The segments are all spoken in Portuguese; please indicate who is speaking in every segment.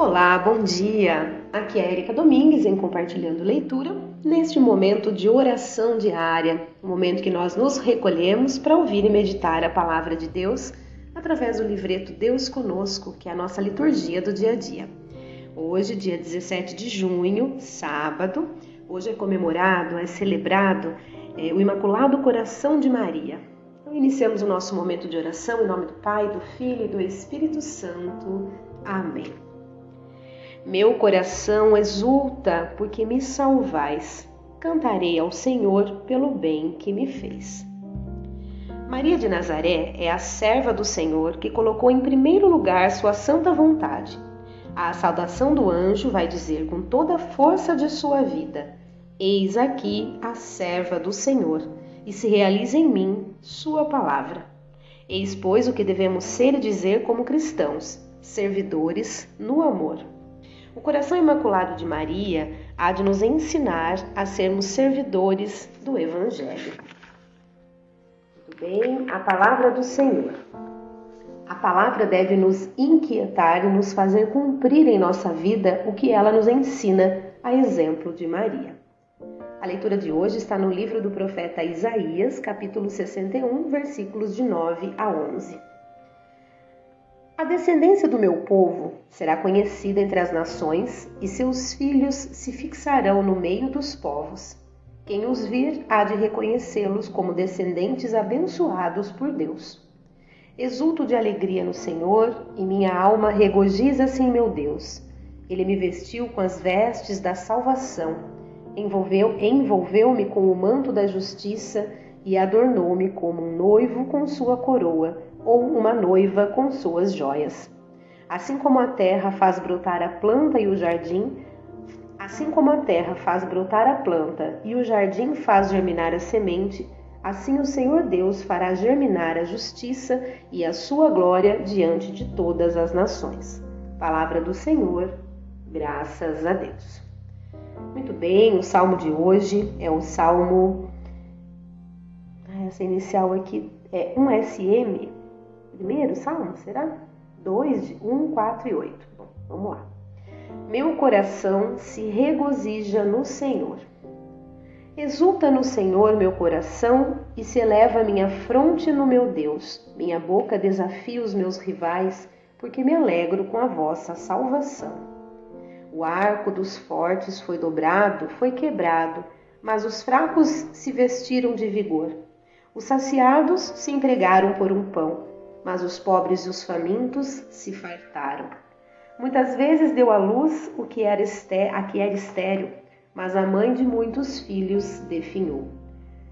Speaker 1: Olá, bom dia! Aqui é Erika Domingues em Compartilhando Leitura, neste momento de oração diária, um momento que nós nos recolhemos para ouvir e meditar a palavra de Deus através do livreto Deus Conosco, que é a nossa liturgia do dia a dia. Hoje, dia 17 de junho, sábado, hoje é comemorado, é celebrado é, o Imaculado Coração de Maria. Então, iniciamos o nosso momento de oração em nome do Pai, do Filho e do Espírito Santo. Amém. Meu coração exulta porque me salvais. Cantarei ao Senhor pelo bem que me fez. Maria de Nazaré é a serva do Senhor que colocou em primeiro lugar sua santa vontade. A saudação do anjo vai dizer com toda a força de sua vida: Eis aqui a serva do Senhor, e se realiza em mim sua palavra. Eis, pois, o que devemos ser e dizer como cristãos, servidores no amor. O coração imaculado de Maria há de nos ensinar a sermos servidores do Evangelho. Muito bem, a palavra do Senhor. A palavra deve nos inquietar e nos fazer cumprir em nossa vida o que ela nos ensina, a exemplo de Maria. A leitura de hoje está no livro do profeta Isaías, capítulo 61, versículos de 9 a 11. A descendência do meu povo será conhecida entre as nações, e seus filhos se fixarão no meio dos povos. Quem os vir há de reconhecê-los como descendentes abençoados por Deus. Exulto de alegria no Senhor, e minha alma regozija-se em meu Deus. Ele me vestiu com as vestes da salvação, envolveu-me envolveu com o manto da justiça e adornou-me como um noivo com sua coroa ou uma noiva com suas joias. Assim como a terra faz brotar a planta e o jardim, assim como a terra faz brotar a planta e o jardim faz germinar a semente, assim o Senhor Deus fará germinar a justiça e a sua glória diante de todas as nações. Palavra do Senhor, graças a Deus. Muito bem, o salmo de hoje é o salmo. Ah, essa inicial aqui é um SM, primeiro salmo, será? 2, de 1, 4 e 8. Bom, vamos lá. Meu coração se regozija no Senhor. Exulta no Senhor meu coração e se eleva minha fronte no meu Deus. Minha boca desafia os meus rivais, porque me alegro com a vossa salvação. O arco dos fortes foi dobrado, foi quebrado, mas os fracos se vestiram de vigor. Os saciados se entregaram por um pão mas os pobres e os famintos se fartaram. Muitas vezes deu à luz o que era a que era estéril, mas a mãe de muitos filhos definhou.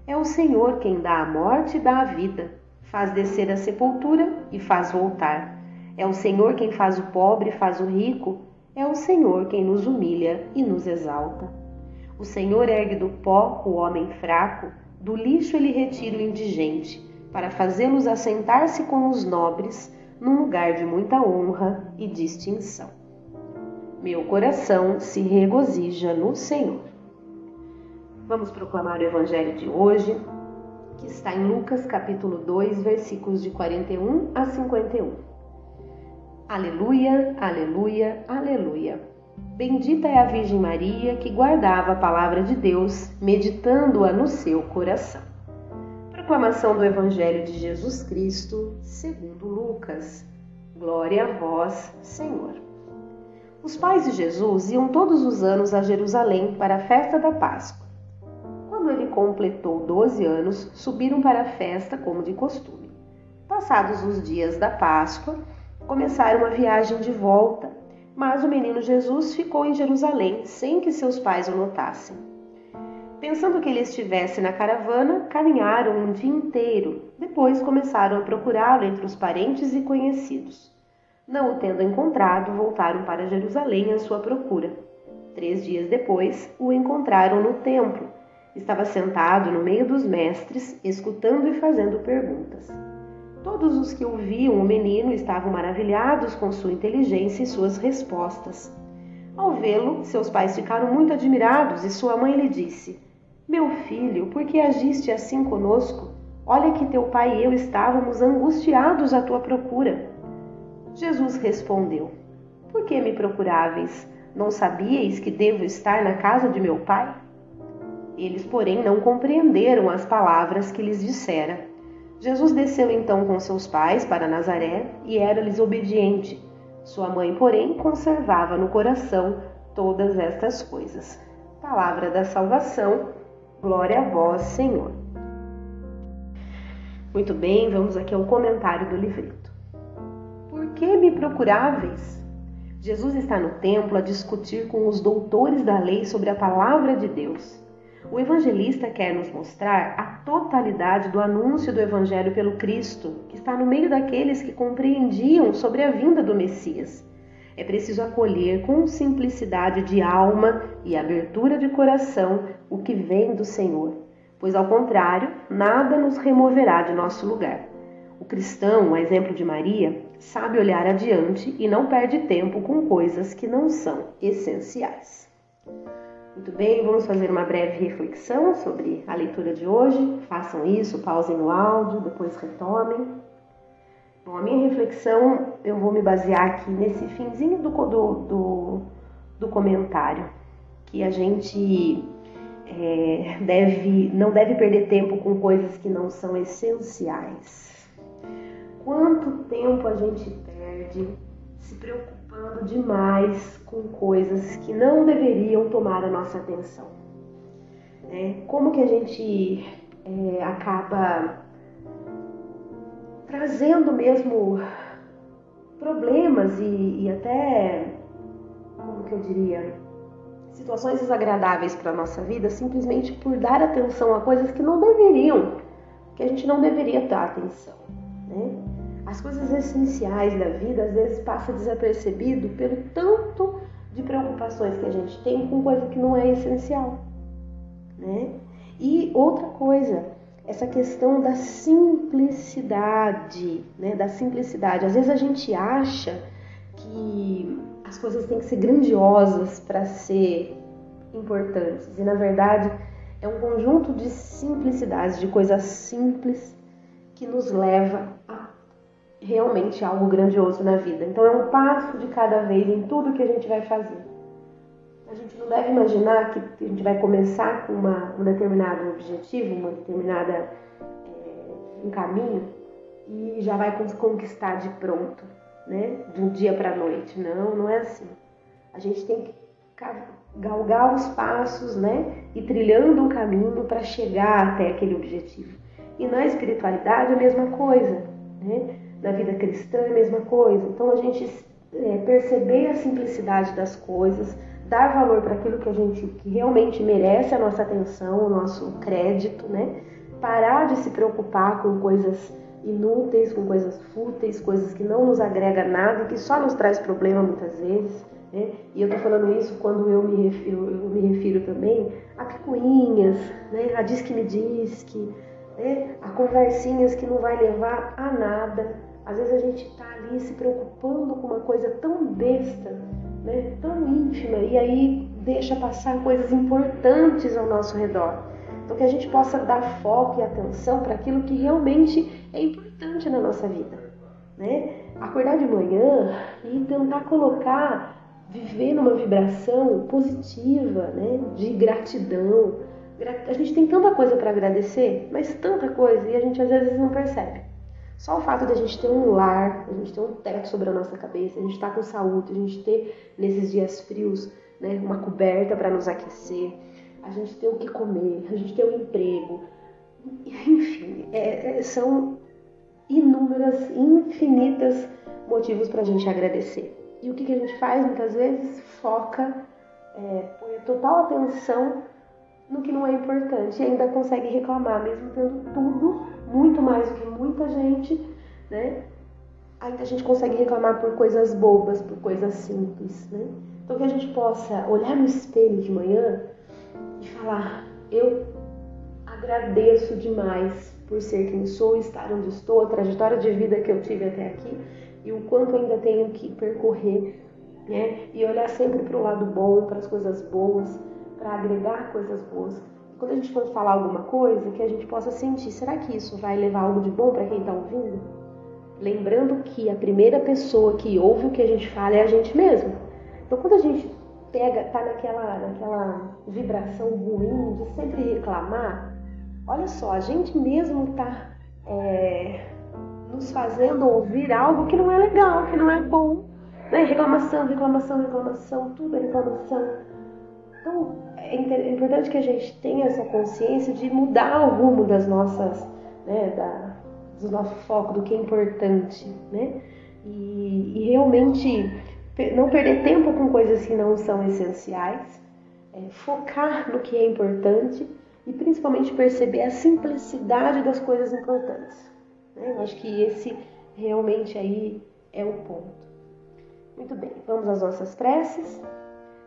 Speaker 1: É o Senhor quem dá a morte e dá a vida, faz descer a sepultura e faz voltar. É o Senhor quem faz o pobre e faz o rico, é o Senhor quem nos humilha e nos exalta. O Senhor ergue do pó o homem fraco, do lixo ele retira o indigente para fazê-los assentar-se com os nobres num lugar de muita honra e distinção. Meu coração se regozija no Senhor. Vamos proclamar o evangelho de hoje, que está em Lucas capítulo 2, versículos de 41 a 51. Aleluia, aleluia, aleluia. Bendita é a Virgem Maria que guardava a palavra de Deus, meditando-a no seu coração. Proclamação do Evangelho de Jesus Cristo, segundo Lucas. Glória a vós, Senhor. Os pais de Jesus iam todos os anos a Jerusalém para a festa da Páscoa. Quando ele completou 12 anos, subiram para a festa como de costume. Passados os dias da Páscoa, começaram a viagem de volta, mas o menino Jesus ficou em Jerusalém sem que seus pais o notassem. Pensando que ele estivesse na caravana, caminharam um dia inteiro. Depois começaram a procurá-lo entre os parentes e conhecidos. Não o tendo encontrado, voltaram para Jerusalém à sua procura. Três dias depois, o encontraram no templo. Estava sentado no meio dos mestres, escutando e fazendo perguntas. Todos os que ouviam o menino estavam maravilhados com sua inteligência e suas respostas. Ao vê-lo, seus pais ficaram muito admirados e sua mãe lhe disse: meu filho, por que agiste assim conosco? Olha que teu pai e eu estávamos angustiados à tua procura. Jesus respondeu: Por que me procuráveis? Não sabíeis que devo estar na casa de meu pai? Eles, porém, não compreenderam as palavras que lhes dissera. Jesus desceu então com seus pais para Nazaré e era-lhes obediente. Sua mãe, porém, conservava no coração todas estas coisas. Palavra da salvação, glória a vós, Senhor. Muito bem, vamos aqui ao comentário do livreto. Por que me procuráveis? Jesus está no templo a discutir com os doutores da lei sobre a palavra de Deus. O evangelista quer nos mostrar a totalidade do anúncio do evangelho pelo Cristo, que está no meio daqueles que compreendiam sobre a vinda do Messias. É preciso acolher com simplicidade de alma e abertura de coração o que vem do Senhor, pois ao contrário, nada nos removerá de nosso lugar. O cristão, a exemplo de Maria, sabe olhar adiante e não perde tempo com coisas que não são essenciais. Muito bem, vamos fazer uma breve reflexão sobre a leitura de hoje. Façam isso, pausem no áudio, depois retomem. Bom, a minha reflexão eu vou me basear aqui nesse finzinho do, do, do, do comentário, que a gente é, deve, não deve perder tempo com coisas que não são essenciais. Quanto tempo a gente perde se preocupando demais com coisas que não deveriam tomar a nossa atenção? É, como que a gente é, acaba trazendo mesmo problemas e, e até, como que eu diria, situações desagradáveis para a nossa vida simplesmente por dar atenção a coisas que não deveriam, que a gente não deveria dar atenção. Né? As coisas essenciais da vida às vezes passa desapercebido pelo tanto de preocupações que a gente tem com coisa que não é essencial. Né? E outra coisa, essa questão da simplicidade, né? Da simplicidade. Às vezes a gente acha que as coisas têm que ser grandiosas para ser importantes e na verdade é um conjunto de simplicidades, de coisas simples que nos leva a realmente algo grandioso na vida. Então é um passo de cada vez em tudo que a gente vai fazer. A gente não deve imaginar que a gente vai começar com uma, um determinado objetivo, uma determinada é, um caminho e já vai conquistar de pronto, né? De um dia para a noite. Não, não é assim. A gente tem que galgar os passos, né? E trilhando um caminho para chegar até aquele objetivo. E na espiritualidade a mesma coisa, né? Na vida cristã a mesma coisa. Então a gente é, perceber a simplicidade das coisas, dar valor para aquilo que a gente que realmente merece a nossa atenção, o nosso crédito, né? Parar de se preocupar com coisas inúteis, com coisas fúteis, coisas que não nos agrega nada, que só nos traz problema muitas vezes. Né? E eu tô falando isso quando eu me refiro, eu me refiro também a picuinhas, né? a diz que me diz que, né? a conversinhas que não vai levar a nada. Às vezes a gente tá ali se preocupando com uma coisa tão besta, né, tão íntima e aí deixa passar coisas importantes ao nosso redor. Então que a gente possa dar foco e atenção para aquilo que realmente é importante na nossa vida, né? Acordar de manhã e tentar colocar, viver numa vibração positiva, né, de gratidão. A gente tem tanta coisa para agradecer, mas tanta coisa e a gente às vezes não percebe. Só o fato de a gente ter um lar, a gente ter um teto sobre a nossa cabeça, a gente estar tá com saúde, a gente ter nesses dias frios né, uma coberta para nos aquecer, a gente ter o que comer, a gente ter um emprego, enfim, é, é, são inúmeras, infinitas motivos para a gente agradecer. E o que, que, a gente faz muitas vezes? Foca, é, põe total atenção no que não é importante e ainda consegue reclamar, mesmo tendo tudo gente, né? Ainda a gente consegue reclamar por coisas bobas, por coisas simples, né? Então que a gente possa olhar no espelho de manhã e falar: eu agradeço demais por ser quem sou, estar onde estou, a trajetória de vida que eu tive até aqui e o quanto ainda tenho que percorrer, né? E olhar sempre para o lado bom, para as coisas boas, para agregar coisas boas quando a gente for falar alguma coisa, que a gente possa sentir, será que isso vai levar algo de bom para quem está ouvindo? lembrando que a primeira pessoa que ouve o que a gente fala é a gente mesmo. Então, quando a gente pega, tá naquela, naquela vibração ruim de sempre reclamar, olha só, a gente mesmo tá é, nos fazendo ouvir algo que não é legal, que não é bom. Né? Reclamação, reclamação, reclamação, tudo é reclamação. Então, é, é importante que a gente tenha essa consciência de mudar o rumo das nossas, né, da, do nosso foco, do que é importante, né? E, e realmente não perder tempo com coisas que não são essenciais, é, focar no que é importante e principalmente perceber a simplicidade das coisas importantes. Né? Eu acho que esse realmente aí é o ponto. Muito bem, vamos às nossas preces.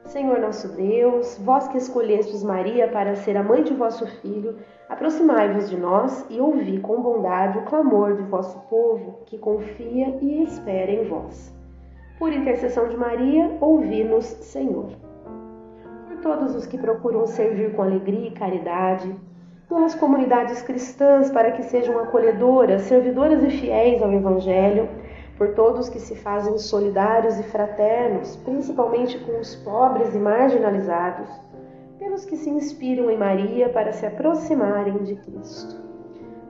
Speaker 1: Senhor nosso Deus, vós que escolhestes Maria para ser a mãe de vosso filho, aproximai-vos de nós e ouvi com bondade o clamor de vosso povo que confia e espera em vós. Por intercessão de Maria, ouvi-nos, Senhor. Por todos os que procuram servir com alegria e caridade, pelas comunidades cristãs para que sejam acolhedoras, servidoras e fiéis ao Evangelho, por todos que se fazem solidários e fraternos, principalmente com os pobres e marginalizados, pelos que se inspiram em Maria para se aproximarem de Cristo.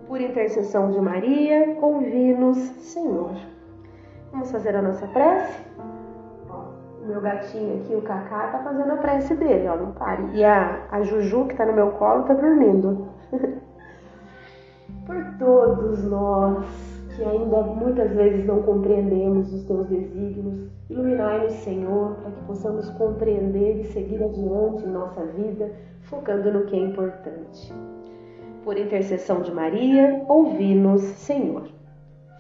Speaker 1: Por intercessão de Maria, ouvi-nos, Senhor. Vamos fazer a nossa prece? o meu gatinho aqui, o Cacá, tá fazendo a prece dele, ó, não pare. E a, a Juju, que tá no meu colo, tá dormindo. Por todos nós que ainda muitas vezes não compreendemos os teus desígnios. Iluminai-nos, Senhor, para que possamos compreender e seguir adiante em nossa vida, focando no que é importante. Por intercessão de Maria, ouvi-nos, Senhor.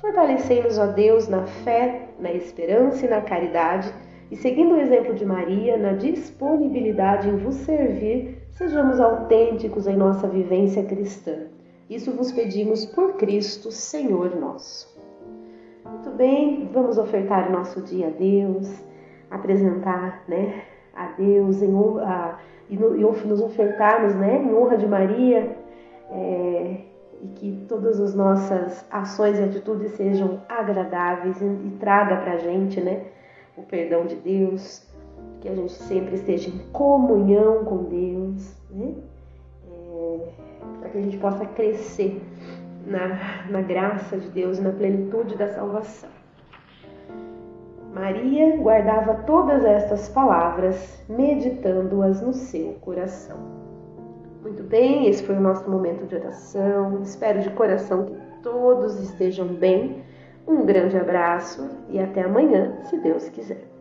Speaker 1: Fortalecei-nos, ó Deus, na fé, na esperança e na caridade, e seguindo o exemplo de Maria, na disponibilidade em vos servir, sejamos autênticos em nossa vivência cristã isso vos pedimos por Cristo, Senhor nosso. Muito bem, vamos ofertar o nosso dia a Deus, apresentar né, a Deus em, a, e, nos ofertarmos né, em honra de Maria é, e que todas as nossas ações e atitudes sejam agradáveis e, e traga para a gente né, o perdão de Deus, que a gente sempre esteja em comunhão com Deus. Né? Que a gente possa crescer na, na graça de Deus e na plenitude da salvação. Maria guardava todas estas palavras, meditando-as no seu coração. Muito bem, esse foi o nosso momento de oração. Espero de coração que todos estejam bem. Um grande abraço e até amanhã, se Deus quiser.